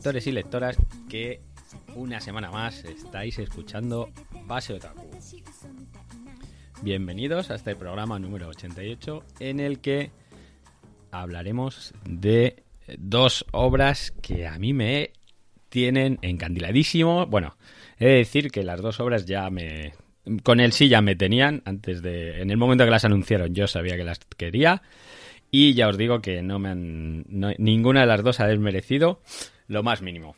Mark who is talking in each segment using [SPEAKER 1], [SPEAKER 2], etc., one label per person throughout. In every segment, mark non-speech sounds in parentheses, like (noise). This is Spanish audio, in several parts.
[SPEAKER 1] lectores y lectoras que una semana más estáis escuchando Base Otaku. Bienvenidos a este programa número 88 en el que hablaremos de dos obras que a mí me tienen encandiladísimo. Bueno, he de decir que las dos obras ya me... Con el sí ya me tenían antes de... En el momento que las anunciaron yo sabía que las quería. Y ya os digo que no me han. ninguna de las dos ha desmerecido lo más mínimo.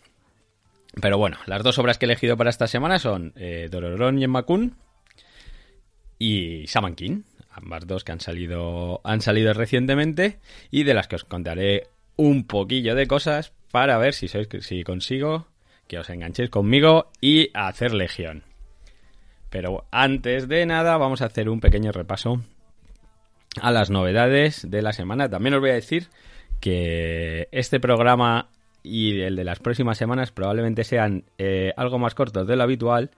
[SPEAKER 1] Pero bueno, las dos obras que he elegido para esta semana son eh, Dororon Yenmakun y Shaman King. Ambas dos que han salido, han salido recientemente y de las que os contaré un poquillo de cosas para ver si, sois, si consigo que os enganchéis conmigo y hacer legión. Pero antes de nada, vamos a hacer un pequeño repaso a las novedades de la semana. También os voy a decir que este programa y el de las próximas semanas probablemente sean eh, algo más cortos de lo habitual.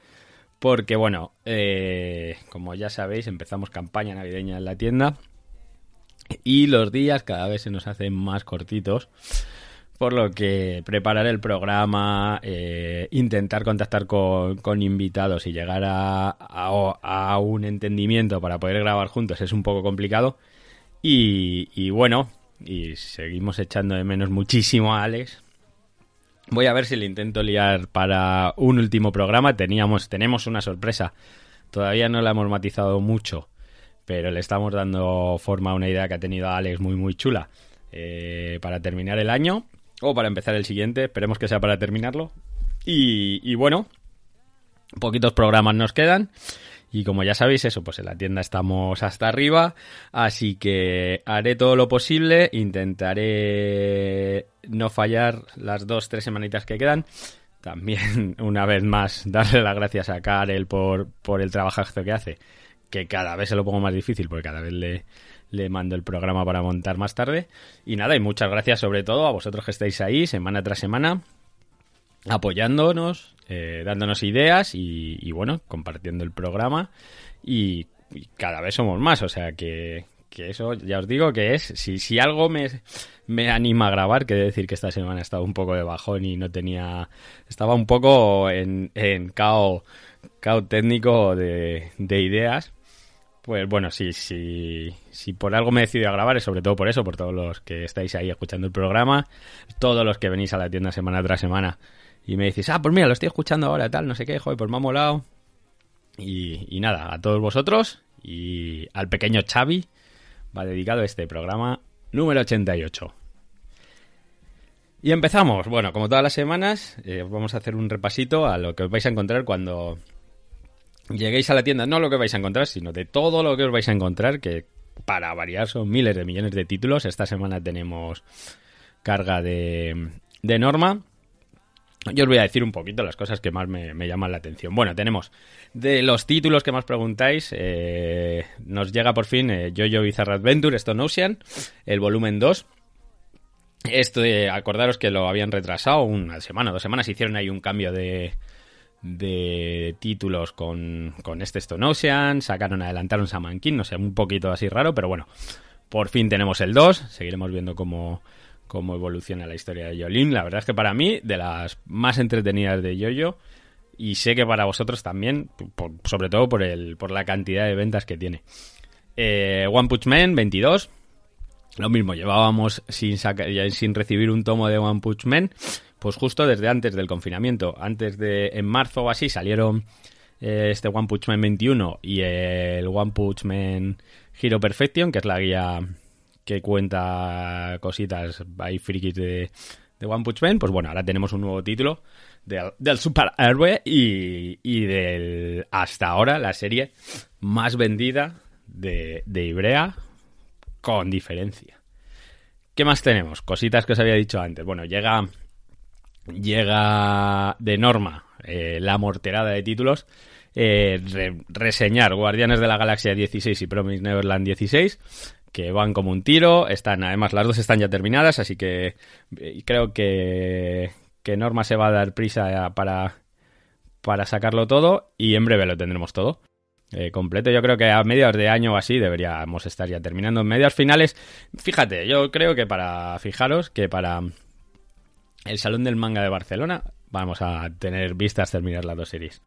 [SPEAKER 1] Porque, bueno, eh, como ya sabéis, empezamos campaña navideña en la tienda. Y los días cada vez se nos hacen más cortitos. Por lo que preparar el programa, eh, intentar contactar con, con invitados y llegar a, a- un entendimiento para poder grabar juntos es un poco complicado. Y, y bueno, y seguimos echando de menos muchísimo a Alex. Voy a ver si le intento liar para un último programa. Teníamos, tenemos una sorpresa. Todavía no la hemos matizado mucho, pero le estamos dando forma a una idea que ha tenido Alex muy muy chula eh, para terminar el año o para empezar el siguiente. Esperemos que sea para terminarlo. Y, bueno, poquitos programas nos quedan. Y como ya sabéis, eso, pues en la tienda estamos hasta arriba. Así que haré todo lo posible. Intentaré no fallar las dos, tres semanitas que quedan. También, (laughs) una vez más, darle las gracias a Karel por, por el trabajazo que hace. Que cada vez se lo pongo más difícil porque cada vez le, le mando el programa para montar más tarde. Y nada, y muchas gracias sobre todo a vosotros que estáis ahí semana tras semana apoyándonos, eh, dándonos ideas y, bueno, compartiendo el programa y, cada vez somos más, o sea que, que eso ya os digo que es, si, si algo me, me anima a grabar, que decir que esta semana he estado un poco de bajón y no tenía, estaba un poco en, en cao, cao técnico de, de ideas. Pues bueno, sí, sí, si por algo me he decidido a grabar es sobre todo por eso, por todos los que estáis ahí escuchando el programa, todos los que venís a la tienda semana tras semana y me decís, ah, pues mira, lo estoy escuchando ahora, tal, no sé qué, joder, pues me ha molado. Y, nada, a todos vosotros y al pequeño Xavi va dedicado este programa número 88. Y empezamos. Bueno, como todas las semanas, eh, vamos a hacer un repasito a lo que os vais a encontrar cuando lleguéis a la tienda. No lo que vais a encontrar, sino de todo lo que os vais a encontrar, que para variar son miles de millones de títulos. Esta semana tenemos carga de, de norma. Yo os voy a decir un poquito las cosas que más me, me llaman la atención. Bueno, tenemos de los títulos que más preguntáis, eh, nos llega por fin eh, Jojo Bizarre Adventure, Stone Ocean, el volumen 2. Esto, eh, acordaros que lo habían retrasado una semana, dos semanas, hicieron ahí un cambio de, de títulos con, con este Stone Ocean, sacaron, adelantaron Saman no sé, un poquito así raro, pero bueno, por fin tenemos el 2, seguiremos viendo cómo, cómo evoluciona la historia de Yolin. La verdad es que para mí, de las más entretenidas de Yoyo, y sé que para vosotros también, sobre todo por, el, por la cantidad de ventas que tiene. Eh, One Punch Man 22. Lo mismo, llevábamos sin, sin recibir un tomo de One Punch Man, pues justo desde antes del confinamiento. Antes de, en marzo o así, salieron eh, este One Punch Man 21 y el One Punch Man Hero Perfection, que es la guía que cuenta cositas ahí frikis de, de One Punch Man. Pues bueno, ahora tenemos un nuevo título del, del superhéroe y, y del hasta ahora la serie más vendida de, de Ibrea con diferencia. ¿Qué más tenemos? Cositas que os había dicho antes. Bueno, llega llega de norma eh, la morterada de títulos. Eh, re- reseñar Guardianes de la Galaxia 16 y Promise Neverland 16 que van como un tiro, están además las dos están ya terminadas, así que eh, creo que, que Norma se va a dar prisa para, para sacarlo todo y en breve lo tendremos todo completo. Yo creo que a mediados de año o así deberíamos estar ya terminando. En medias finales, fíjate, yo creo que para, fijaros que para el Salón del Manga de Barcelona vamos a tener vistas terminar las dos series.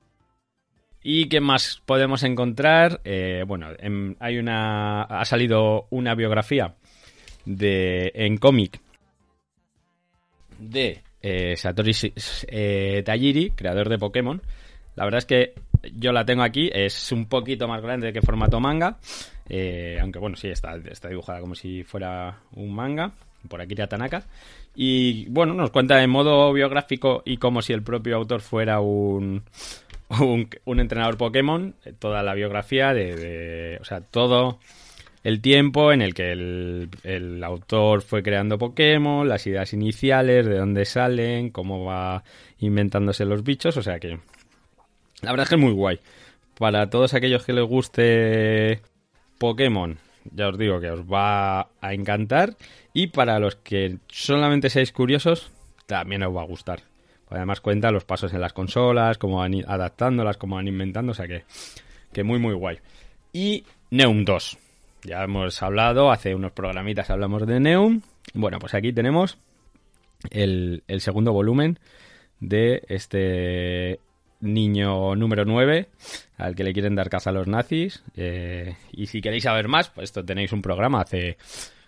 [SPEAKER 1] ¿Y qué más podemos encontrar? Eh, bueno, en- hay una. Ha salido una biografía de en cómic de eh, Satoshi eh, Tajiri, creador de Pokémon. La verdad es que yo la tengo aquí, es un poquito más grande que formato manga, eh, aunque bueno, sí, está, está dibujada como si fuera un manga, por Akira Tanaka. Y bueno, nos cuenta en modo biográfico y como si el propio autor fuera un, un, un entrenador Pokémon, eh, toda la biografía de, de- o sea, todo el tiempo en el que el, el autor fue creando Pokémon, las ideas iniciales, de dónde salen, cómo va inventándose los bichos, o sea que la verdad es que es muy guay. Para todos aquellos que les guste Pokémon, ya os digo que os va a encantar. Y para los que solamente seáis curiosos, también os va a gustar. Además cuenta los pasos en las consolas, cómo van adaptándolas, cómo van inventando, o sea que, que muy muy guay. Y Neum 2. Ya hemos hablado, hace unos programitas hablamos de Neum. Bueno, pues aquí tenemos el, el segundo volumen de este niño número 9 al que le quieren dar caza a los nazis. Eh, y si queréis saber más, pues esto tenéis un programa hace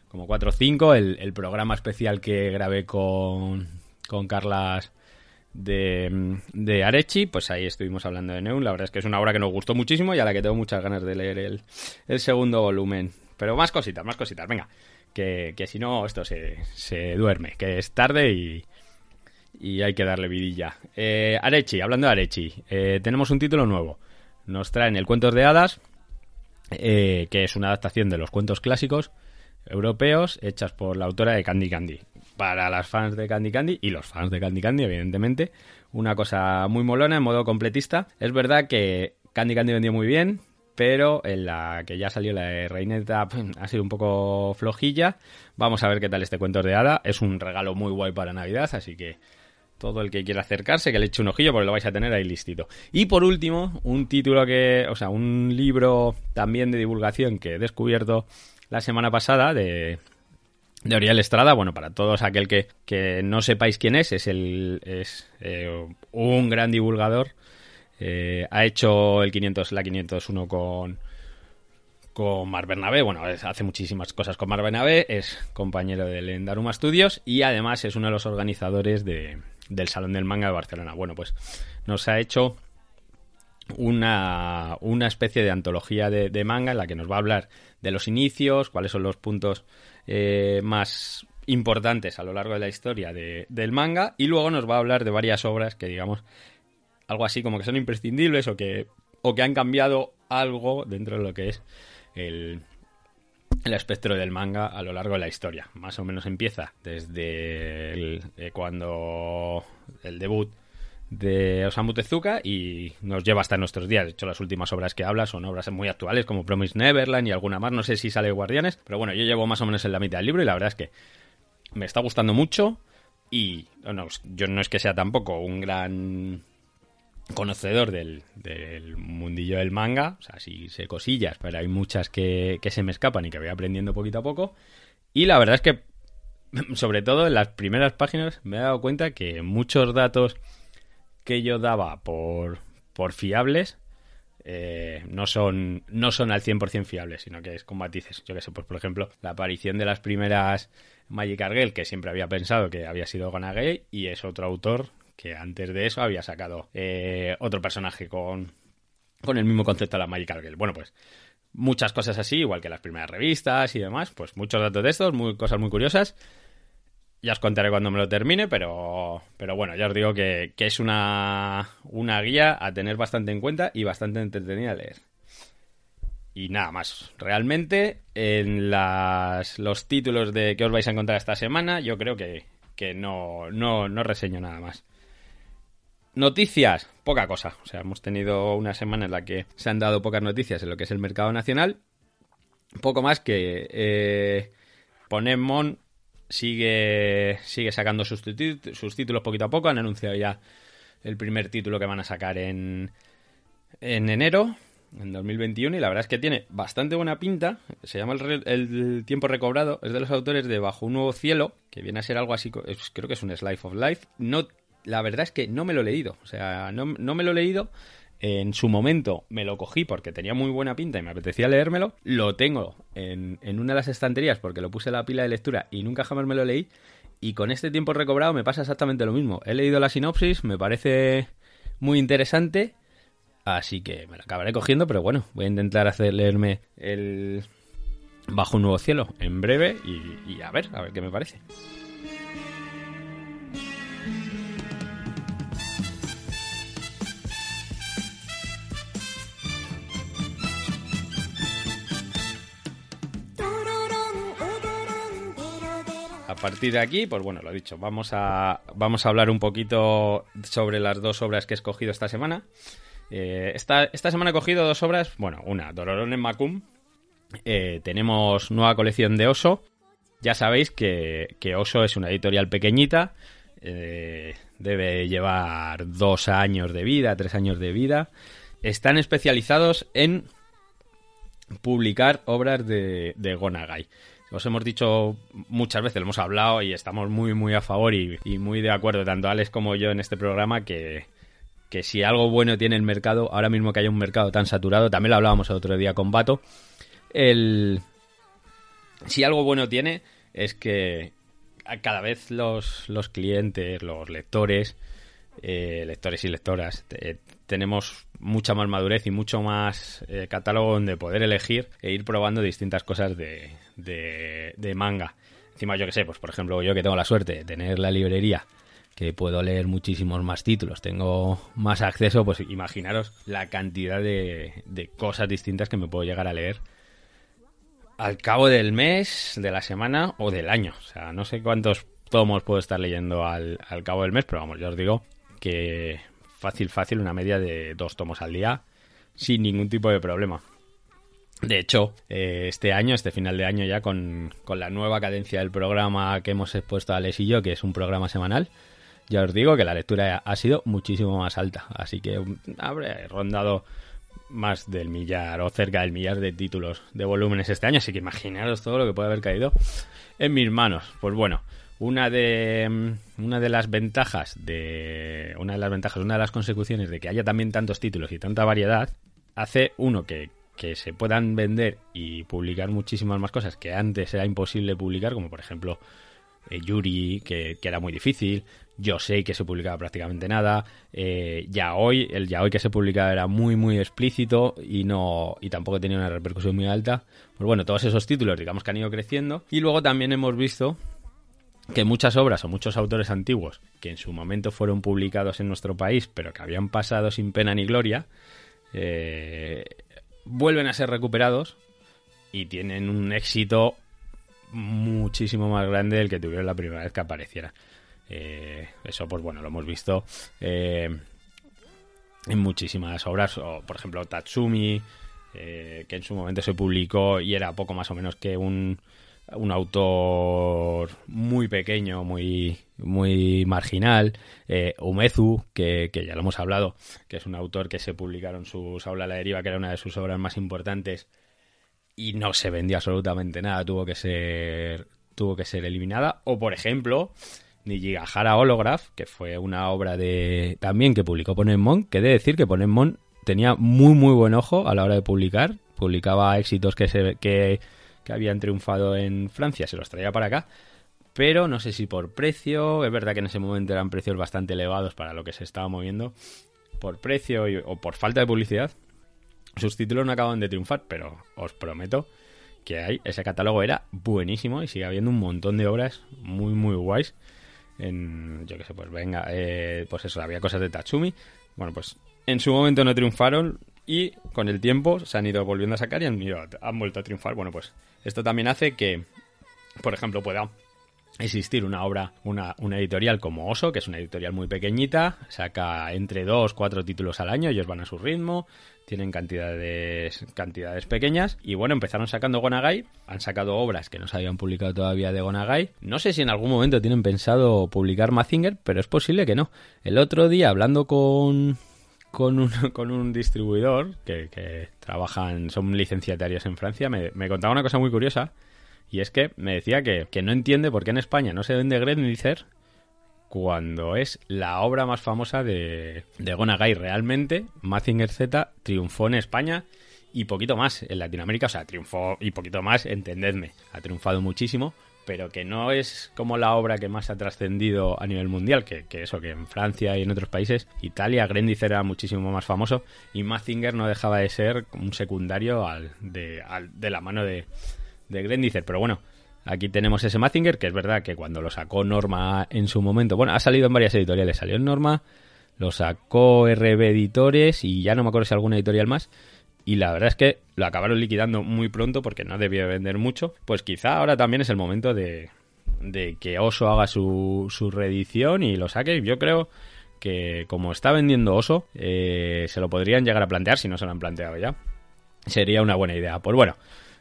[SPEAKER 1] como 4 o 5, el, el programa especial que grabé con, con Carlas de, de Arechi, pues ahí estuvimos hablando de Neum. La verdad es que es una obra que nos gustó muchísimo y a la que tengo muchas ganas de leer el, el segundo volumen. Pero más cositas, más cositas, venga. Que, que si no, esto se, se duerme, que es tarde y, y hay que darle vidilla. Eh, Arechi, hablando de Arechi, eh, tenemos un título nuevo. Nos traen el Cuentos de Hadas, eh, que es una adaptación de los cuentos clásicos europeos hechas por la autora de Candy Candy. Para las fans de Candy Candy y los fans de Candy Candy, evidentemente. Una cosa muy molona en modo completista. Es verdad que Candy Candy vendió muy bien, pero en la que ya salió la de Reineta ha sido un poco flojilla. Vamos a ver qué tal este cuento de hada. Es un regalo muy guay para Navidad, así que todo el que quiera acercarse, que le eche un ojillo, porque lo vais a tener ahí listito. Y por último, un título que, o sea, un libro también de divulgación que he descubierto la semana pasada de, de Oriel Estrada. Bueno, para todos aquel que, que no sepáis quién es, es, el, es eh, un gran divulgador. Eh, ha hecho el 500, la 501 con, con Mar Bernabé. Bueno, hace muchísimas cosas con Mar Bernabé. Es compañero del Endaruma Studios y además es uno de los organizadores de, del Salón del Manga de Barcelona. Bueno, pues nos ha hecho una, una especie de antología de manga en la que nos va a hablar de los inicios, cuáles son los puntos eh, más importantes a lo largo de la historia de- del manga y luego nos va a hablar de varias obras que digamos algo así como que son imprescindibles o que, o que han cambiado algo dentro de lo que es el, el espectro del manga a lo largo de la historia. Más o menos empieza desde eh, cuando el debut de Osamu Tezuka y nos lleva hasta nuestros días. De hecho, las últimas obras que habla son obras muy actuales como Promise Neverland y alguna más. No sé si sale Guardianes, pero bueno, yo llevo más o menos en la mitad del libro y la verdad es que me está gustando mucho y no, yo no es que sea tampoco un gran conocedor del, del mundillo del manga, o sea, sí sé cosillas, pero hay muchas que, que se me escapan y que voy aprendiendo poquito a poco. Y la verdad es que, (laughs) sobre todo en las primeras páginas, me he dado cuenta que muchos datos que yo daba por, por fiables eh, no son no son al 100% fiables, sino que es con matices. Yo que sé, pues por ejemplo, la aparición de las primeras Magic Argel, que siempre había pensado que había sido Gonagay, y es otro autor que antes de eso había sacado eh, otro personaje con, con el mismo concepto de la Magic Argel. Bueno, pues muchas cosas así, igual que las primeras revistas y demás, pues muchos datos de estos, muy, cosas muy curiosas. Ya os contaré cuando me lo termine, pero, pero bueno, ya os digo que, que es una, una guía a tener bastante en cuenta y bastante entretenida a leer. Y nada más. Realmente, en las, los títulos de que os vais a encontrar esta semana, yo creo que, que no, no, no reseño nada más. Noticias, poca cosa. O sea, hemos tenido una semana en la que se han dado pocas noticias en lo que es el mercado nacional. Poco más que eh, Ponemon sigue, sigue sacando sus, títulos poquito a poco. Han anunciado ya el primer título que van a sacar en, en enero, en 2021, y la verdad es que tiene bastante buena pinta. Se llama el, el Tiempo Recobrado, es de los autores de Bajo un Nuevo Cielo, que viene a ser algo así, creo que es un Slice of Life. No, la verdad es que no me lo he leído, o sea, no, no me lo he leído. En su momento me lo cogí porque tenía muy buena pinta y me apetecía leérmelo. Lo tengo en, una de las estanterías porque lo puse en la pila de lectura y nunca jamás me lo leí. Y con este tiempo recobrado me pasa exactamente lo mismo. He leído la sinopsis, me parece muy interesante. Así que me la acabaré cogiendo, pero bueno, voy a intentar hacer leerme el Bajo un nuevo cielo en breve y, y a ver, a ver qué me parece. Partir de aquí, pues bueno, lo dicho, vamos a, vamos a hablar un poquito sobre las dos obras que he escogido esta semana. Eh, esta, esta semana he cogido dos obras, bueno, una, Dororón en Macum. Eh, tenemos nueva colección de Oso. Ya sabéis que, que Oso es una editorial pequeñita. eh, debe llevar dos años de vida, tres años de vida. Están especializados en publicar obras de, de Gonagai. Os hemos dicho muchas veces, lo hemos hablado y estamos muy, muy a favor y, muy de acuerdo, tanto Alex como yo en este programa, que, que si algo bueno tiene el mercado, ahora mismo que hay un mercado tan saturado, también lo hablábamos el otro día con Bato, el, si algo bueno tiene es que cada vez los, los clientes, los lectores, eh, lectores y lectoras, te- tenemos mucha más madurez y mucho más eh, catálogo donde poder elegir e ir probando distintas cosas de, de, manga. Encima, yo que sé, pues por ejemplo, yo que tengo la suerte de tener la librería que puedo leer muchísimos más títulos, tengo más acceso, pues imaginaros la cantidad de, de cosas distintas que me puedo llegar a leer al cabo del mes, de la semana o del año. O sea, no sé cuántos tomos puedo estar leyendo al, al cabo del mes, pero vamos, yo os digo que fácil, fácil, una media de dos tomos al día, sin ningún tipo de problema. De hecho, eh, este año, este final de año ya, con, con la nueva cadencia del programa que hemos expuesto Alex y yo, que es un programa semanal, ya os digo que la lectura ha sido muchísimo más alta. Así que um, habré rondado más del millar o cerca del millar de títulos de volúmenes este año. Así que imaginaros todo lo que puede haber caído en mis manos. Pues bueno, una de mm, una de las ventajas de una de las ventajas, una de las consecuciones de que haya también tantos títulos y tanta variedad, hace uno que, que se puedan vender y publicar muchísimas más cosas que antes era imposible publicar, como por ejemplo eh, Yuri, que, que era muy difícil, yo sé que se publicaba prácticamente nada, eh, Yaoi, el Yaoi que se publicaba era muy muy explícito y no y tampoco tenía una repercusión muy alta. Pues bueno, todos esos títulos digamos que han ido creciendo y luego también hemos visto que muchas obras o muchos autores antiguos que en su momento fueron publicados en nuestro país pero que habían pasado sin pena ni gloria eh, vuelven a ser recuperados y tienen un éxito muchísimo más grande del que tuvieron la primera vez que apareciera. Eh, eso, pues bueno, lo hemos visto eh, en muchísimas obras, o por ejemplo Tatsumi, eh, que en su momento se publicó y era poco más o menos que un, un autor muy pequeño, muy, muy marginal. Eh, Umezu, que, que ya lo hemos hablado, que es un autor que se publicaron sus Aula a la deriva, que era una de sus obras más importantes y no se vendió absolutamente nada, tuvo que ser tuvo que ser eliminada o por ejemplo Nijigahara Holograph, que fue una obra de también que publicó Ponemon, que de decir que Ponemon tenía muy muy buen ojo a la hora de publicar, publicaba éxitos que se que, que habían triunfado en Francia, se los traía para acá, pero no sé si por precio, es verdad que en ese momento eran precios bastante elevados para lo que se estaba moviendo, por precio o por falta de publicidad, sus títulos no acaban de triunfar, pero os prometo que hay, ese catálogo era buenísimo y sigue habiendo un montón de obras muy muy guays. En, yo qué sé, pues venga, eh, pues eso, había cosas de Tatsumi. Bueno, pues en su momento no triunfaron y con el tiempo se han ido volviendo a sacar y han vuelto a triunfar. Bueno, pues esto también hace que, por ejemplo, pueda existir una obra, una, editorial como Oso, que es una editorial muy pequeñita, saca entre dos, cuatro títulos al año, ellos van a su ritmo, tienen cantidades, cantidades pequeñas, y bueno, empezaron sacando Gonagai, han sacado obras que no se habían publicado todavía de Gonagai, no sé si en algún momento tienen pensado publicar Mazinger, pero es posible que no. El otro día, hablando con, con un, (laughs) con un distribuidor que, trabajan, son licenciatarios en Francia, me, me contaba una cosa muy curiosa, y es que me decía que, que no entiende por qué en España no se vende Grendizer cuando es la obra más famosa de, de Gonagai. Realmente, Mazinger Z triunfó en España y poquito más en Latinoamérica. O sea, triunfó y poquito más, entendedme. Ha triunfado muchísimo, pero que no es como la obra que más ha trascendido a nivel mundial. Que, eso, que en Francia y en otros países, Italia, Grendizer era muchísimo más famoso y Mazinger no dejaba de ser un secundario al, de, al- de la mano de, de. Pero bueno, aquí tenemos ese Mazinger, que es verdad que cuando lo sacó Norma en su momento, bueno, ha salido en varias editoriales, salió en Norma, lo sacó RB Editores y ya no me acuerdo si alguna editorial más. Y la verdad es que lo acabaron liquidando muy pronto porque no debía vender mucho. Pues quizá ahora también es el momento de, de que Oso haga su, su reedición y lo saque. Yo creo que como está vendiendo Oso, eh, se lo podrían llegar a plantear si no se lo han planteado ya. Sería una buena idea. Pues bueno,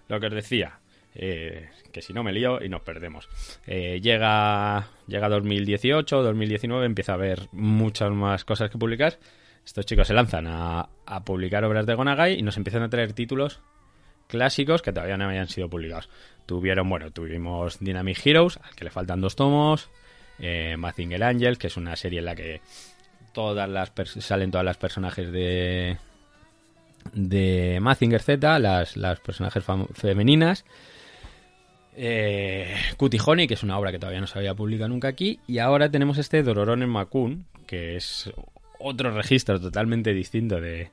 [SPEAKER 1] lo que os decía, eh, que si no me lío y nos perdemos. Eh, llega, llega 2018, 2019, empieza a haber muchas más cosas que publicar. Estos chicos se lanzan a, a publicar obras de Gonagai y nos empiezan a traer títulos clásicos que todavía no habían sido publicados. Tuvieron, bueno, tuvimos Dynamic Heroes, al que le faltan dos tomos, eh, Mazinger Angels, que es una serie en la que todas las salen todas las personajes de de Mazinger Z, las, las personajes femeninas. Eh, Cutie Honey, que es una obra que todavía no se había publicado nunca aquí. Y ahora tenemos este Dororon en Makun, que es otro registro totalmente distinto de,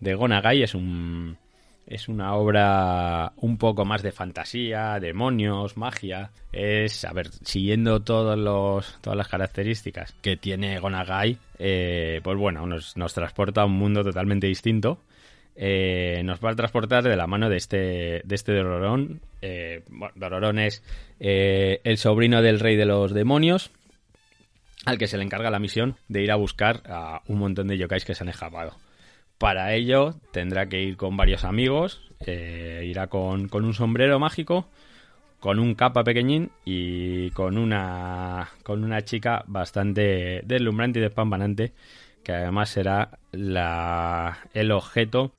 [SPEAKER 1] de Gonagai. Es un. Es una obra un poco más de fantasía, demonios, magia. Es, a ver, siguiendo todos los, todas las características que tiene Gonagai, eh, pues bueno, nos, nos transporta a un mundo totalmente distinto eh, nos va a transportar de la mano de este, de este Dororón. Eh, bueno, Dororón es eh, el sobrino del rey de los demonios, al que se le encarga la misión de ir a buscar a un montón de yokais que se han escapado. Para ello tendrá que ir con varios amigos, eh, irá con, con un sombrero mágico, con un capa pequeñín y con una, con una chica bastante deslumbrante y despampanante, que además será la, el objeto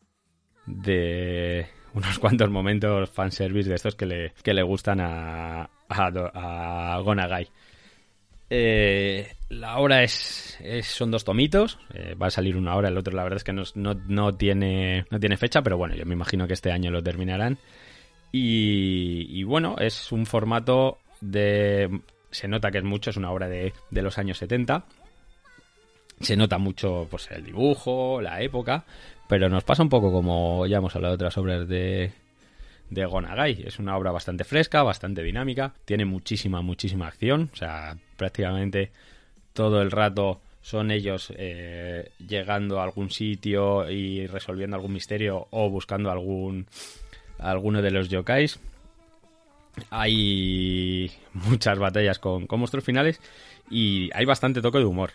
[SPEAKER 1] de unos (laughs) cuantos momentos fanservice de estos que le, que le gustan a, a, a Gonagai. Eh, la obra es, es- son dos tomitos, eh, va a salir una hora, el otro la verdad es que no, no, no tiene, no tiene fecha, pero bueno, yo me imagino que este año lo terminarán. Y, y bueno, es un formato de... Se nota que es mucho, es una obra de, de los años 70. Se nota mucho pues el dibujo, la época, pero nos pasa un poco como ya hemos hablado de otras obras de, de Gonagai. Es una obra bastante fresca, bastante dinámica, tiene muchísima, muchísima acción, o sea, prácticamente todo el rato son ellos eh, llegando a algún sitio y resolviendo algún misterio o buscando algún alguno de los yokais. Hay muchas batallas con, con monstruos finales y hay bastante toque de humor.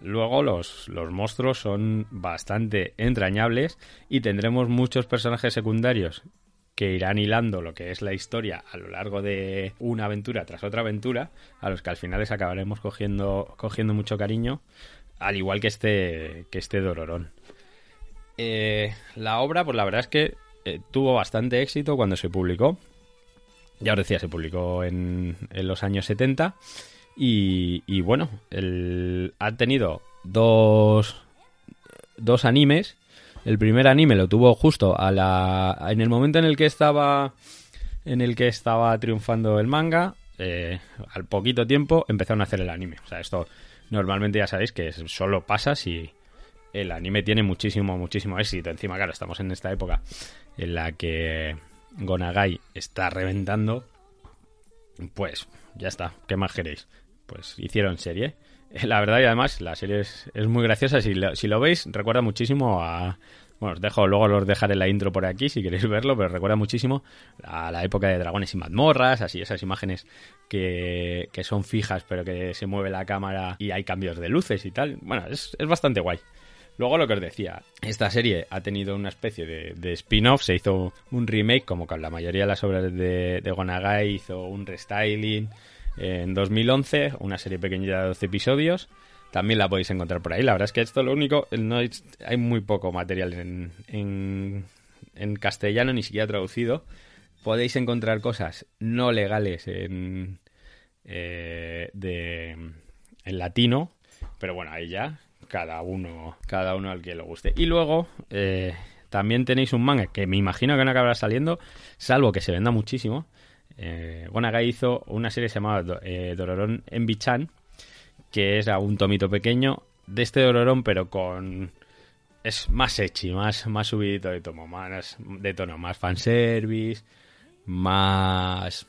[SPEAKER 1] Luego los, los monstruos son bastante entrañables y tendremos muchos personajes secundarios que irán hilando lo que es la historia a lo largo de una aventura tras otra aventura, a los que al final les acabaremos cogiendo, cogiendo mucho cariño, al igual que este, que este Dororón. Eh, la obra, pues la verdad es que eh, tuvo bastante éxito cuando se publicó. Ya os decía, se publicó en, en los años 70. Y, y bueno, el, ha tenido dos, dos animes. El primer anime lo tuvo justo a la, en el momento en el que estaba en el que estaba triunfando el manga. eh, al poquito tiempo empezaron a hacer el anime. O sea, esto normalmente ya sabéis que solo pasa si el anime tiene muchísimo, muchísimo éxito. Encima, claro, estamos en esta época en la que Gonagai está reventando. Pues ya está, ¿qué más queréis? Pues hicieron serie. (laughs) La verdad y además la serie es, muy graciosa. Si lo, veis, recuerda muchísimo a... Bueno, os dejo, luego os dejaré la intro por aquí si queréis verlo, pero recuerda muchísimo a la época de dragones y mazmorras, así esas imágenes que, que son fijas pero que se mueve la cámara y hay cambios de luces y tal. Bueno, es, es bastante guay. Luego lo que os decía, esta serie ha tenido una especie de, de spin-off, se hizo un remake, como con la mayoría de las obras de, de Gonagai, hizo un restyling en 2011, una serie pequeñita de 12 episodios. También la podéis encontrar por ahí. La verdad es que esto lo único, no hay, muy poco material en, en, castellano, ni siquiera traducido. Podéis encontrar cosas no legales en, eh, de, en latino, pero bueno, ahí ya cada uno, cada uno al que le guste. Y luego eh, también tenéis un manga que me imagino que no acabará saliendo, salvo que se venda muchísimo. Eh, Gonagai hizo una serie llamada eh, en Bichan, que es un tomito pequeño de este Dororón, pero con es más ecchi, más, más subidito de tono, más de tono, más fanservice, más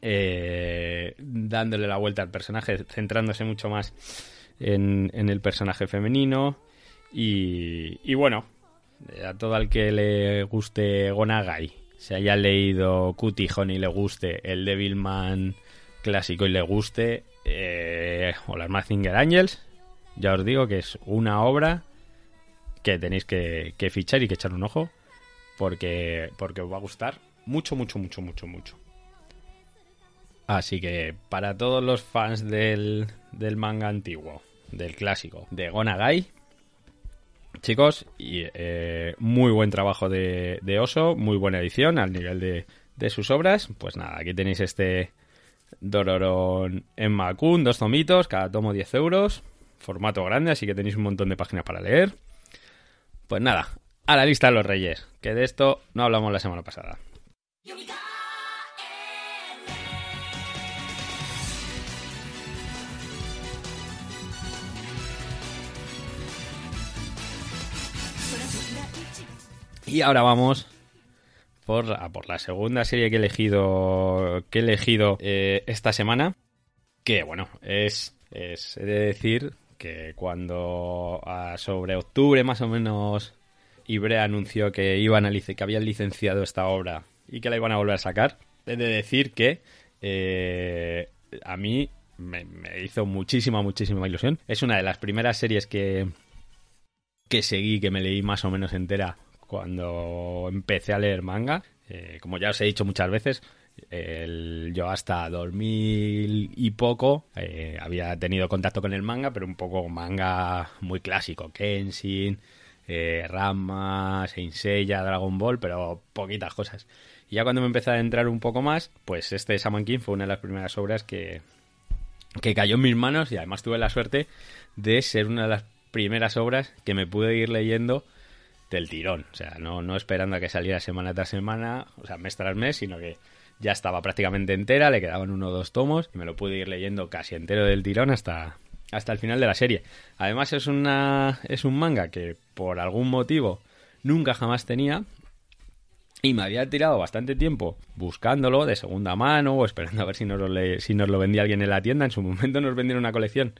[SPEAKER 1] eh, dándole la vuelta al personaje, centrándose mucho más en, el personaje femenino. Y, y bueno, a todo el que le guste Gonagai, se haya leído Cutie Honey y le guste el Devilman clásico y le guste, eh, o las Mazinger Angels, ya os digo que es una obra que tenéis que, que fichar y que echar un ojo porque, porque os va a gustar mucho, mucho, mucho, mucho, mucho. Así que para todos los fans del, del manga antiguo, del clásico, de Gonagai, chicos, y, eh, muy buen trabajo de, de Oso, muy buena edición al nivel de, de sus obras. Pues nada, aquí tenéis este Dororón en Makun, dos tomitos, cada tomo 10 euros, formato grande, así que tenéis un montón de páginas para leer. Pues nada, a la lista de los reyes, que de esto no hablamos la semana pasada. Y ahora vamos por, a por la segunda serie que he elegido, que he elegido eh, esta semana. Que bueno, es, es he de decir que cuando a sobre octubre más o menos Ibrea anunció que iban a que habían licenciado esta obra y que la iban a volver a sacar, he de decir que eh, a mí me, me hizo muchísima, muchísima ilusión. Es una de las primeras series que, que seguí, que me leí más o menos entera cuando empecé a leer manga. Eh, como ya os he dicho muchas veces, yo hasta 2000 y poco eh, había tenido contacto con el manga, pero un poco manga muy clásico, Kenshin, eh, Seiya, Dragon Ball, pero poquitas cosas. Y ya cuando me empecé a entrar un poco más, pues este Shaman King fue una de las primeras obras que, que cayó en mis manos y además tuve la suerte de ser una de las primeras obras que me pude ir leyendo del tirón. O sea, no, no esperando a que saliera semana tras semana, o sea, mes tras mes, sino que ya estaba prácticamente entera, le quedaban uno o dos tomos y me lo pude ir leyendo casi entero del tirón hasta, hasta el final de la serie. Además es, una, es un manga que por algún motivo nunca jamás tenía y me había tirado bastante tiempo buscándolo de segunda mano o esperando a ver si nos lo, le- si nos lo vendía alguien en la tienda. En su momento nos vendieron una colección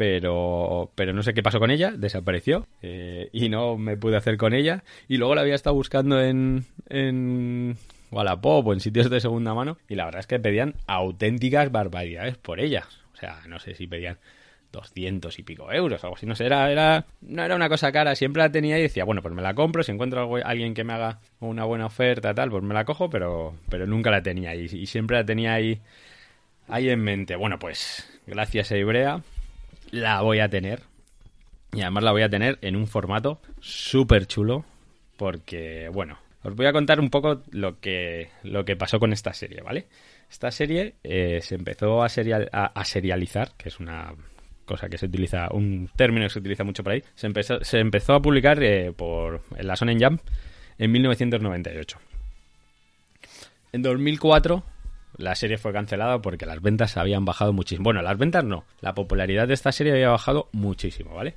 [SPEAKER 1] pero, pero no sé qué pasó con ella, desapareció eh, y no me pude hacer con ella. Y luego la había estado buscando en, en Wallapop o en sitios de segunda mano y la verdad es que pedían auténticas barbaridades por ella. O sea, no sé si pedían 200 y pico euros, algo así, no sé, era, era, no era una cosa cara, siempre la tenía y decía, bueno, pues me la compro, si encuentro algo- alguien que me haga una buena oferta, tal, pues me la cojo, pero, pero nunca la tenía y, siempre la tenía ahí, ahí en mente. Bueno, pues gracias a Ibrea la voy a tener. Y además la voy a tener en un formato súper chulo. Porque, bueno, os voy a contar un poco lo que, lo que pasó con esta serie, ¿vale? Esta serie eh, se empezó a, serial- a- serializar, que es una cosa que se utiliza, un término que se utiliza mucho por ahí. Se empezó, se empezó a publicar eh, por en la Shonen Jump en 1998. En 2004 la serie fue cancelada porque las ventas habían bajado muchísimo. Bueno, las ventas no, la popularidad de esta serie había bajado muchísimo, ¿vale?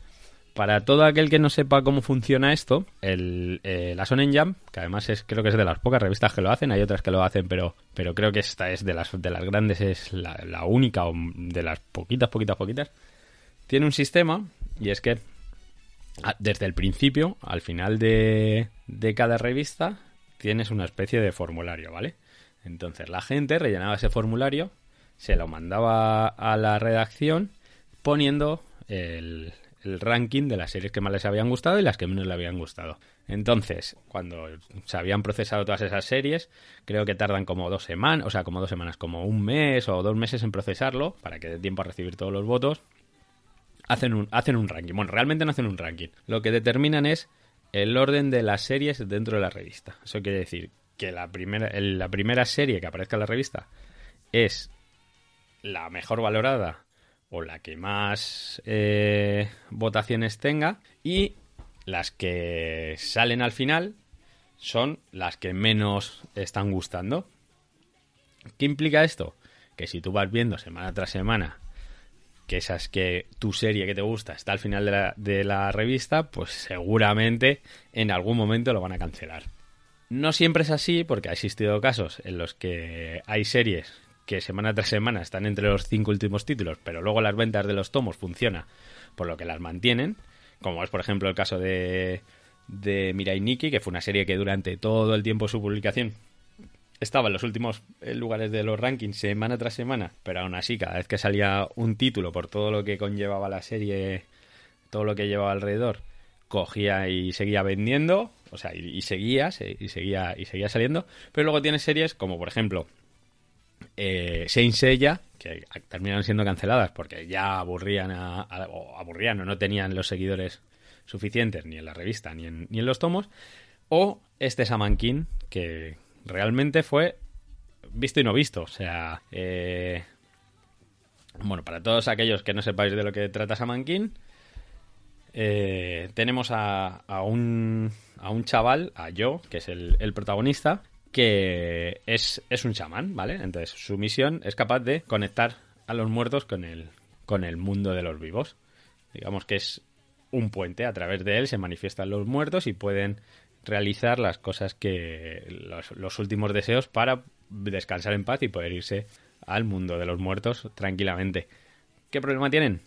[SPEAKER 1] Para todo aquel que no sepa cómo funciona esto, el, eh, la Shonen Jump, que además es, creo que es de las pocas revistas que lo hacen, hay otras que lo hacen, pero, pero creo que esta es de las, de las grandes, es la, la única o de las poquitas, poquitas, poquitas, tiene un sistema y es que desde el principio, al final de, de cada revista, tienes una especie de formulario, ¿vale? Entonces la gente rellenaba ese formulario, se lo mandaba a la redacción poniendo el, ranking de las series que más les habían gustado y las que menos le habían gustado. Entonces, cuando se habían procesado todas esas series, creo que tardan como dos semanas, o sea, como dos semanas, como un mes o dos meses en procesarlo para que dé tiempo a recibir todos los votos hacen un, hacen un ranking. Bueno, realmente no hacen un ranking. Lo que determinan es el orden de las series dentro de la revista. Eso quiere decir que la primera, la primera serie que aparezca en la revista es la mejor valorada o la que más eh, votaciones tenga y las que salen al final son las que menos están gustando. ¿Qué implica esto? Que si tú vas viendo semana tras semana que esa es que tu serie que te gusta está al final de la, de la revista, pues seguramente en algún momento lo van a cancelar. No siempre es así, porque ha existido casos en los que hay series que semana tras semana están entre los cinco últimos títulos, pero luego las ventas de los tomos funciona, por lo que las mantienen, como es por ejemplo el caso de, de Mirai Nikki, que fue una serie que durante todo el tiempo de su publicación estaba en los últimos eh, lugares de los rankings semana tras semana, pero aún así, cada vez que salía un título por todo lo que conllevaba la serie, todo lo que llevaba alrededor, cogía y seguía vendiendo, o sea, y, seguía, se- y seguía, y seguía saliendo. Pero luego tienes series como, por ejemplo, eh, Saint Seiya, que terminaron siendo canceladas porque ya aburrían a, o aburrían o no tenían los seguidores suficientes ni en la revista ni en, ni en los tomos, o este Saman King, que realmente fue visto y no visto. O sea, eh, bueno, para todos aquellos que no sepáis de lo que trata Saman King, eh, tenemos a, a un, a un chaval, a Yo, que es el, protagonista, que es, es un chamán, ¿vale? Entonces su misión es capaz de conectar a los muertos con el, con el mundo de los vivos. Digamos que es un puente, a través de él se manifiestan los muertos y pueden realizar las cosas que los, los últimos deseos para descansar en paz y poder irse al mundo de los muertos tranquilamente. ¿Qué problema tienen?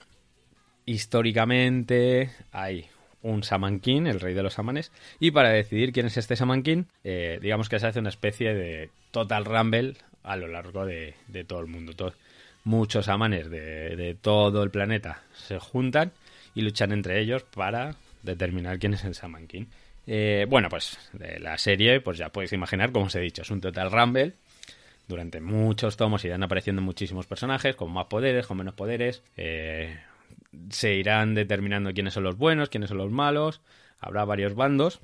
[SPEAKER 1] Históricamente hay un Shaman King, el rey de los samanes, y para decidir quién es este Shaman King, eh, digamos que se hace una especie de Total Rumble a lo largo de, todo el mundo. To- muchos shamanes de, todo el planeta se juntan y luchan entre ellos para determinar quién es el Shaman King. Eh, bueno, pues de la serie, pues ya podéis imaginar, como os he dicho, es un Total Rumble. Durante muchos tomos irán apareciendo muchísimos personajes con más poderes, con menos poderes. eh, se irán determinando quiénes son los buenos, quiénes son los malos. Habrá varios bandos.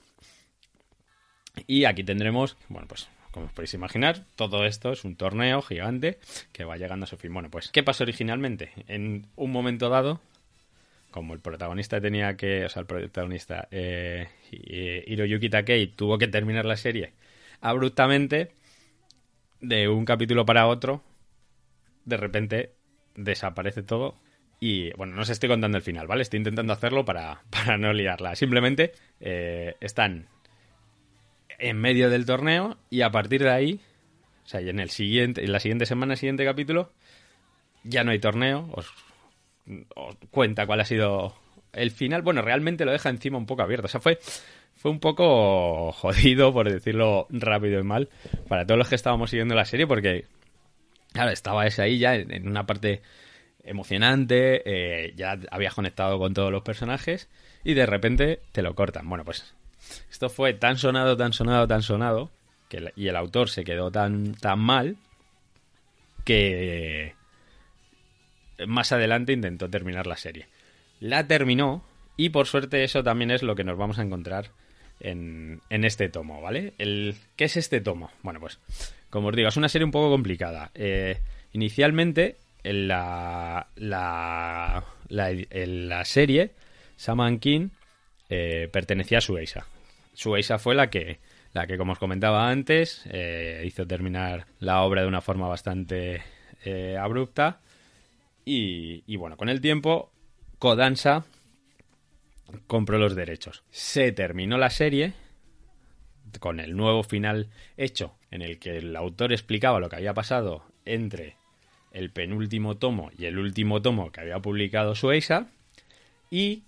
[SPEAKER 1] Y aquí tendremos, bueno, pues como os podéis imaginar, todo esto es un torneo gigante que va llegando a su fin. Bueno, pues, ¿qué pasó originalmente? En un momento dado, como el protagonista tenía que, o sea, el protagonista eh, eh, Hiroyuki Takei tuvo que terminar la serie abruptamente, de un capítulo para otro, de repente desaparece todo. Y bueno, no os estoy contando el final, ¿vale? Estoy intentando hacerlo para, (laughs) para no liarla. Simplemente eh, están en medio del torneo y a partir de ahí, o sea, y en el siguiente, en la siguiente semana, siguiente capítulo, ya no hay torneo. Os, cuenta cuál ha sido el final. Bueno, realmente lo deja encima un poco abierto. O sea, fue, fue un poco (laughs) jodido, por decirlo rápido y mal, para todos los que estábamos siguiendo la serie, porque, claro, estaba ese ahí ya en una parte emocionante, eh, ya habías conectado con todos los personajes y de repente te lo cortan. Bueno, pues esto fue tan sonado, tan sonado, tan sonado, que el- y el autor se quedó tan, tan mal que más adelante intentó terminar la serie. La terminó y por suerte eso también es lo que nos vamos a encontrar en, en este tomo, ¿vale? El, ¿Qué es este tomo? Bueno, pues como os digo, es una serie un poco complicada. Eh, inicialmente, en la, la, la, la serie, Saman King eh, pertenecía a Sueisa. Sueisa fue la que, la que, como os comentaba antes, eh, hizo terminar la obra de una forma bastante eh, abrupta. Y, y bueno, con el tiempo, Kodansha compró los derechos. Se terminó la serie con el nuevo final hecho, en el que el autor explicaba lo que había pasado entre el penúltimo tomo y el último tomo que había publicado Sueisa. Y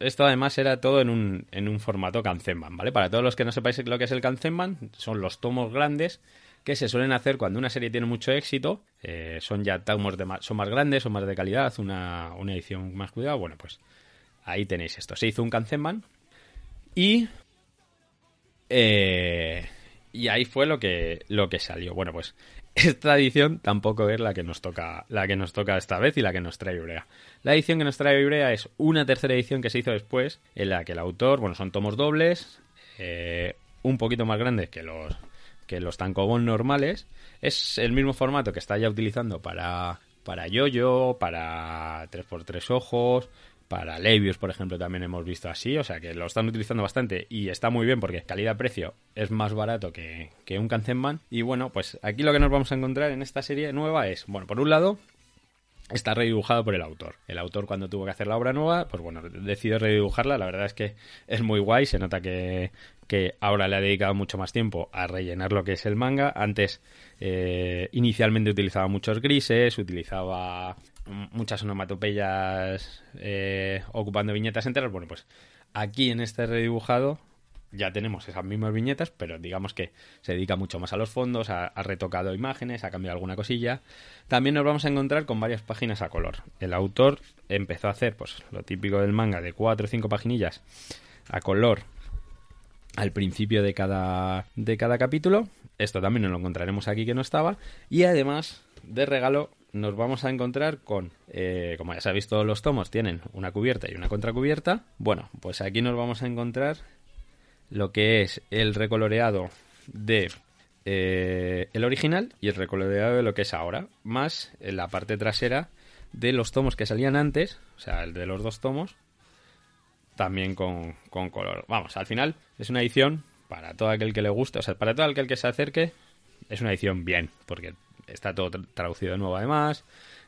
[SPEAKER 1] esto además era todo en un, en un formato Kanzenban, ¿vale? Para todos los que no sepáis lo que es el Kanzenban, son los tomos grandes que se suelen hacer cuando una serie tiene mucho éxito. eh, son ya tomos de más, son más grandes, son más de calidad, una, una edición más cuidada. Bueno, pues ahí tenéis esto. Se hizo un Kanzenban y eh, y ahí fue lo que lo que salió. Bueno, pues (laughs) esta edición tampoco es la que nos toca la que nos toca esta vez y la que nos trae Ibrea. La edición que nos trae Ibrea es una tercera edición que se hizo después en la que el autor, bueno, son tomos dobles, eh, un poquito más grandes que los que los tankobon normales. Es el mismo formato que está ya utilizando para para Yoyo, para 3x3 ojos, para Levius, por ejemplo, también hemos visto así, o sea que lo están utilizando bastante y está muy bien porque calidad-precio es más barato que, que un Kanzenban. Y bueno, pues aquí lo que nos vamos a encontrar en esta serie nueva es, bueno, por un lado, está redibujado por el autor. El autor cuando tuvo que hacer la obra nueva, pues bueno, decidió redibujarla. La verdad es que es muy guay, se nota que, que ahora le ha dedicado mucho más tiempo a rellenar lo que es el manga. Antes, eh, inicialmente utilizaba muchos grises, utilizaba muchas onomatopeyas eh, ocupando viñetas enteras. Bueno, pues aquí en este redibujado ya tenemos esas mismas viñetas, pero digamos que se dedica mucho más a los fondos, ha, retocado imágenes, ha cambiado alguna cosilla. También nos vamos a encontrar con varias páginas a color. El autor empezó a hacer pues lo típico del manga de cuatro o cinco paginillas a color al principio de cada de cada capítulo. Esto también nos lo encontraremos aquí que no estaba y además de regalo nos vamos a encontrar con, eh, como ya sabéis todos los tomos tienen una cubierta y una contracubierta. Bueno, pues aquí nos vamos a encontrar lo que es el recoloreado de eh, el original y el recoloreado de lo que es ahora, más en la parte trasera de los tomos que salían antes, o sea, el de los dos tomos, también con, con color. Vamos, al final es una edición para todo aquel que le guste, o sea, para todo aquel que se acerque, es una edición bien, porque está todo tra traducido de nuevo además,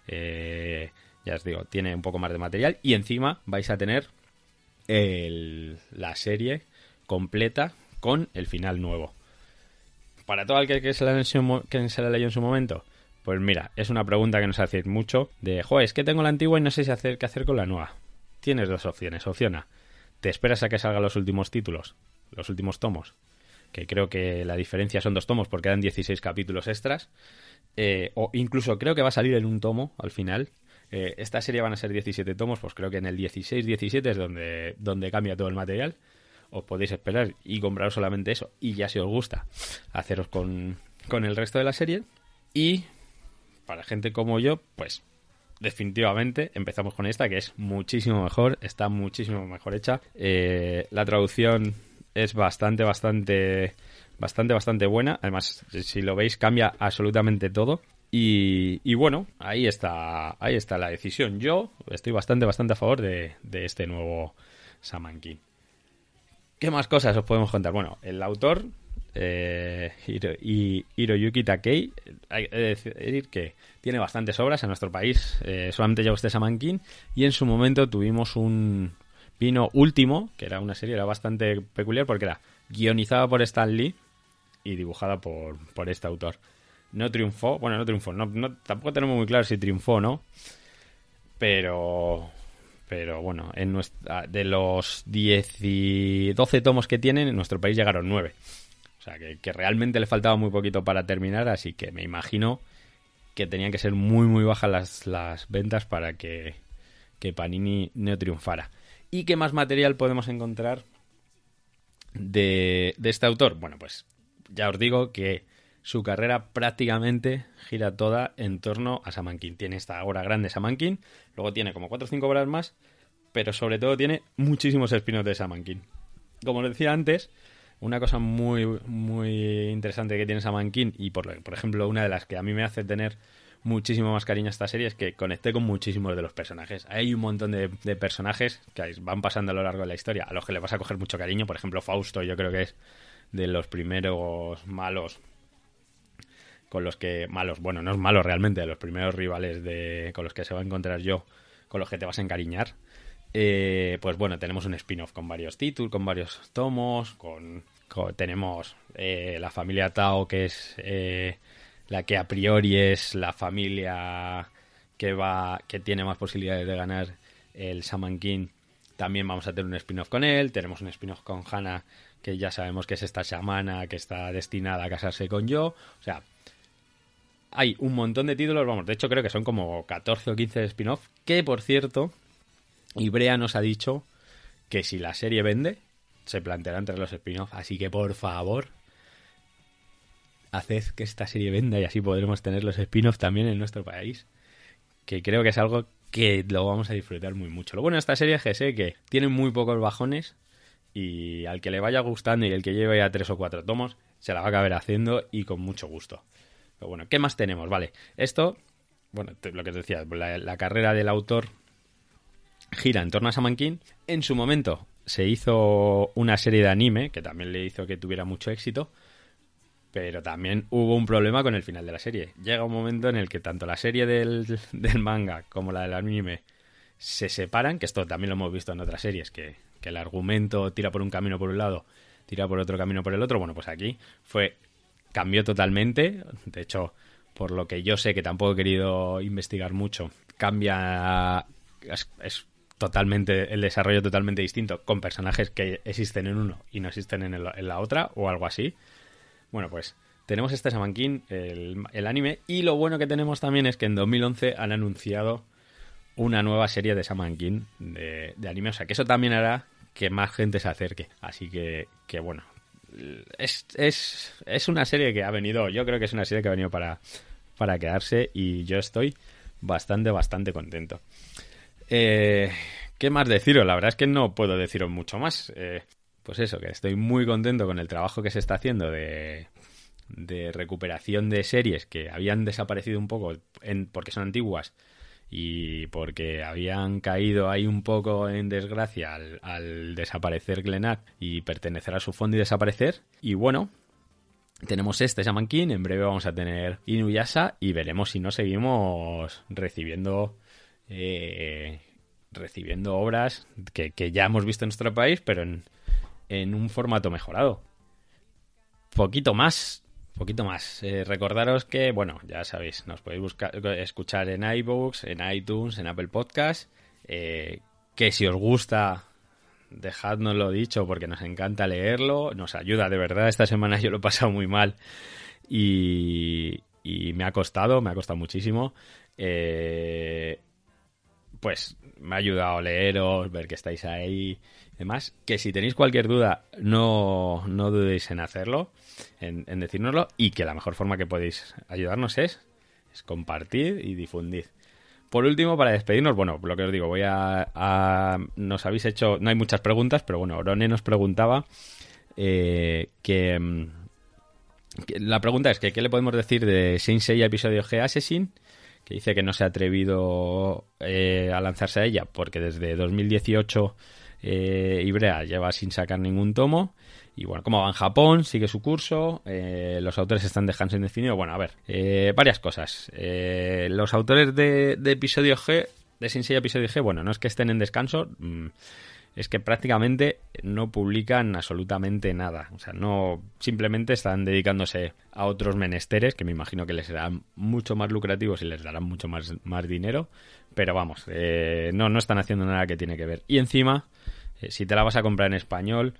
[SPEAKER 1] eh, ya os digo, tiene un poco más de material y encima vais a tener la serie completa con el final nuevo. Para todo aquel que se la, que se la leyó en su momento, pues mira, es una pregunta que nos hacéis mucho de, joder, es que tengo la antigua y no sé si hacer, qué hacer con la nueva. Tienes dos opciones. Opción A, te esperas a que salgan los últimos títulos, los últimos tomos, que creo que la diferencia son dos tomos porque dan 16 capítulos extras, eh, o incluso creo que va a salir en un tomo al final. Eh, esta serie van a ser 17 tomos, pues creo que en el 16-17 es donde, donde cambia todo el material. Os podéis esperar y compraros solamente eso y ya si os gusta haceros con, con el resto de la serie. Y para gente como yo pues definitivamente empezamos con esta que es muchísimo mejor está muchísimo mejor hecha. Eh, la traducción es bastante bastante bastante bastante buena además si lo veis cambia absolutamente todo y, bueno, ahí está, ahí está la decisión. Yo estoy bastante, bastante a favor de, de este nuevo Saman King. ¿Qué más cosas os podemos contar? Bueno, el autor, eh, Hiro, Hiroyuki Takei, hay que decir que tiene bastantes obras en nuestro país. Eh, solamente llegó este Saman y en su momento tuvimos un vino último, que era una serie, era bastante peculiar porque era guionizada por Stan Lee y dibujada por, por este autor. No triunfó, bueno, no triunfó, no, tampoco tenemos muy claro si triunfó o no, pero pero bueno, en nuestra, de los 10 y 12 tomos que tienen, en nuestro país llegaron 9. O sea, que, que, realmente le faltaba muy poquito para terminar, así que me imagino que tenían que ser muy, muy bajas las, las ventas para que, que Panini no triunfara. ¿Y qué más material podemos encontrar de, de este autor? Bueno, pues ya os digo que su carrera prácticamente gira toda en torno a Saman King. Tiene esta obra grande Saman King, luego tiene como 4 o 5 obras más, pero sobre todo tiene muchísimos espinos de Saman King. Como os decía antes, una cosa muy, muy interesante que tiene Saman King y por ejemplo una de las que a mí me hace tener muchísimo más cariño a esta serie es que conecté con muchísimos de los personajes. Hay un montón de, personajes que van pasando a lo largo de la historia, a los que le vas a coger mucho cariño. Por ejemplo, Fausto, yo creo que es de los primeros malos con los que malos, bueno, no es malo realmente, de los primeros rivales de con los que se va a encontrar yo, con los que te vas a encariñar. Eh, pues bueno, tenemos un spin-off con varios títulos, con varios tomos, con, con- tenemos eh, la familia Tao, que es eh, la que a priori es la familia que va, que tiene más posibilidades de ganar el Shaman King. También vamos a tener un spin-off con él, tenemos un spin-off con Hannah, que ya sabemos que es esta chamana que está destinada a casarse con yo. O sea, hay un montón de títulos, vamos, de hecho creo que son como 14 o 15 de spin-off, que por cierto, Ibrea nos ha dicho que si la serie vende, se planteará entre los spin-off, así que por favor, haced que esta serie venda y así podremos tener los spin-off también en nuestro país, que creo que es algo que lo vamos a disfrutar muy mucho. Lo bueno de esta serie es que sé que tiene muy pocos bajones y al que le vaya gustando y el que lleve ya tres o cuatro tomos, se la va a acabar haciendo y con mucho gusto. Pero bueno, ¿qué más tenemos? Vale, esto, bueno, lo que te decía, la, carrera del autor gira en torno a Shaman King. En su momento se hizo una serie de anime que también le hizo que tuviera mucho éxito, pero también hubo un problema con el final de la serie. Llega un momento en el que tanto la serie (laughs) del, manga como la del anime se separan, que esto también lo hemos visto en otras series, que, que el argumento tira por un camino por un lado, tira por otro camino por el otro. Bueno, pues aquí fue cambió totalmente. De hecho, por lo que yo sé que tampoco he querido investigar mucho, cambia es, es totalmente el desarrollo totalmente distinto con personajes que existen en uno y no existen en, el- en la otra o algo así. Bueno, pues tenemos este Shaman King, el, anime, y lo bueno que tenemos también es que en 2011 han anunciado una nueva serie de Shaman King de, de anime, o sea que eso también hará que más gente se acerque. Así que, que bueno, es, es, es una serie que ha venido, yo creo que es una serie que ha venido para, para quedarse y yo estoy bastante, bastante contento. Eh, ¿Qué más deciros? La verdad es que no puedo deciros mucho más. Eh, pues eso, que estoy muy contento con el trabajo que se está haciendo de, recuperación de series que habían desaparecido un poco porque son antiguas y porque habían caído ahí un poco en desgracia al, desaparecer Glenat y pertenecer a su fondo y desaparecer. Y bueno, tenemos este Shaman en breve vamos a tener Inuyasha y veremos si no seguimos recibiendo eh, recibiendo obras que, que ya hemos visto en nuestro país, pero en, en un formato mejorado. Poquito más, poquito más. Eh, recordaros que, bueno, ya sabéis, nos podéis buscar, escuchar en iVoox, en iTunes, en Apple Podcast. eh, que si os gusta, dejadnoslo dicho porque nos encanta leerlo, nos ayuda de verdad. Esta semana yo lo he pasado muy mal y, me ha costado, me ha costado muchísimo. Eh, pues me ha ayudado leeros, ver que estáis ahí y demás. Que si tenéis cualquier duda, no, no dudéis en hacerlo, en, en decírnoslo, y que la mejor forma que podéis ayudarnos es, es compartir y difundir. Por último, para despedirnos, bueno, lo que os digo, voy a, Nos habéis hecho... No hay muchas preguntas, pero bueno, Orone nos preguntaba eh, que... que La pregunta es que ¿qué le podemos decir de Saint Seiya episodio G Assassin? Que dice que no se ha atrevido eh, a lanzarse a ella porque desde 2018 eh, Ibrea lleva sin sacar ningún tomo. Y bueno, como va en Japón, sigue su curso. eh, los autores están de Hansen definido. Bueno, a ver, eh, varias cosas. Eh, los autores de, de episodio G, de Seiya episodio G, bueno, no es que estén en descanso. Es que prácticamente no publican absolutamente nada. O sea, no simplemente están dedicándose a otros menesteres que me imagino que les serán mucho más lucrativos y les darán mucho más, más dinero. Pero vamos, eh, no, no están haciendo nada que tiene que ver. Y encima, eh, si te la vas a comprar en español,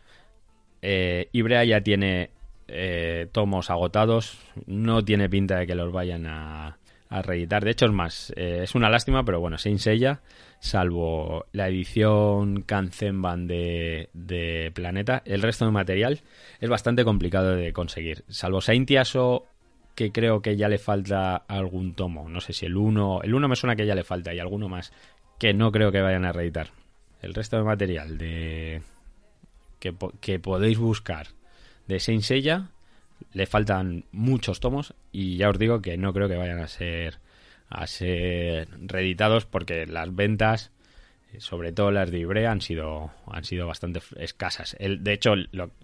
[SPEAKER 1] eh, Ibrea ya tiene eh, tomos agotados. No tiene pinta de que los vayan a, a reeditar. De hecho, es más, es una lástima, pero bueno, Saint Seiya, salvo la edición Kanzenban de, de Planeta, el resto de material es bastante complicado de conseguir. Salvo Saint Yasuo, que creo que ya le falta algún tomo. No sé si el 1, el 1 me suena que ya le falta y alguno más que no creo que vayan a reeditar. El resto de material de que podéis buscar de Saint Seiya. Le faltan muchos tomos y ya os digo que no creo que vayan a ser a ser reeditados porque las ventas eh, sobre todo las de Ibrea han sido han sido bastante escasas. De hecho,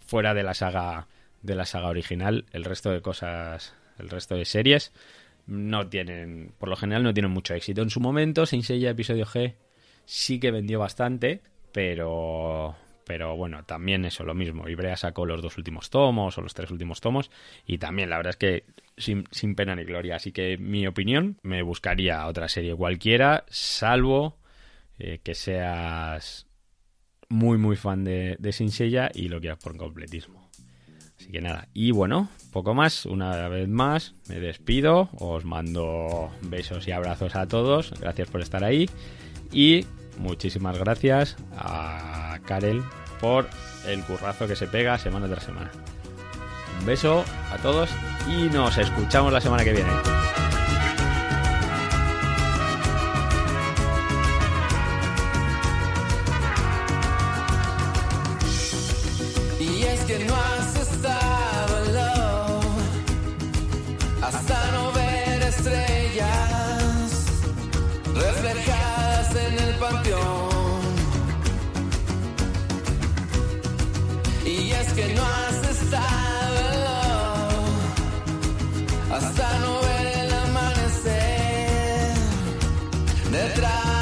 [SPEAKER 1] fuera de la saga de la saga original, el resto de cosas, el resto de series no tienen, por lo general no tienen mucho éxito. En su momento, Saint Seiya episodio G sí que vendió bastante, pero pero bueno, también eso lo mismo. Ibrea sacó los dos últimos tomos o los tres últimos tomos y también la verdad es que sin, sin pena ni gloria. Así que mi opinión, me buscaría otra serie cualquiera, salvo eh, que seas muy muy fan de, de Saint Seiya y lo quieras por completismo. Así que nada, y bueno, poco más, una vez más, me despido, os mando besos y abrazos a todos, gracias por estar ahí y muchísimas gracias a Karel por el currazo que se pega semana tras semana. Un beso a todos y nos escuchamos la semana que viene.
[SPEAKER 2] Detrás,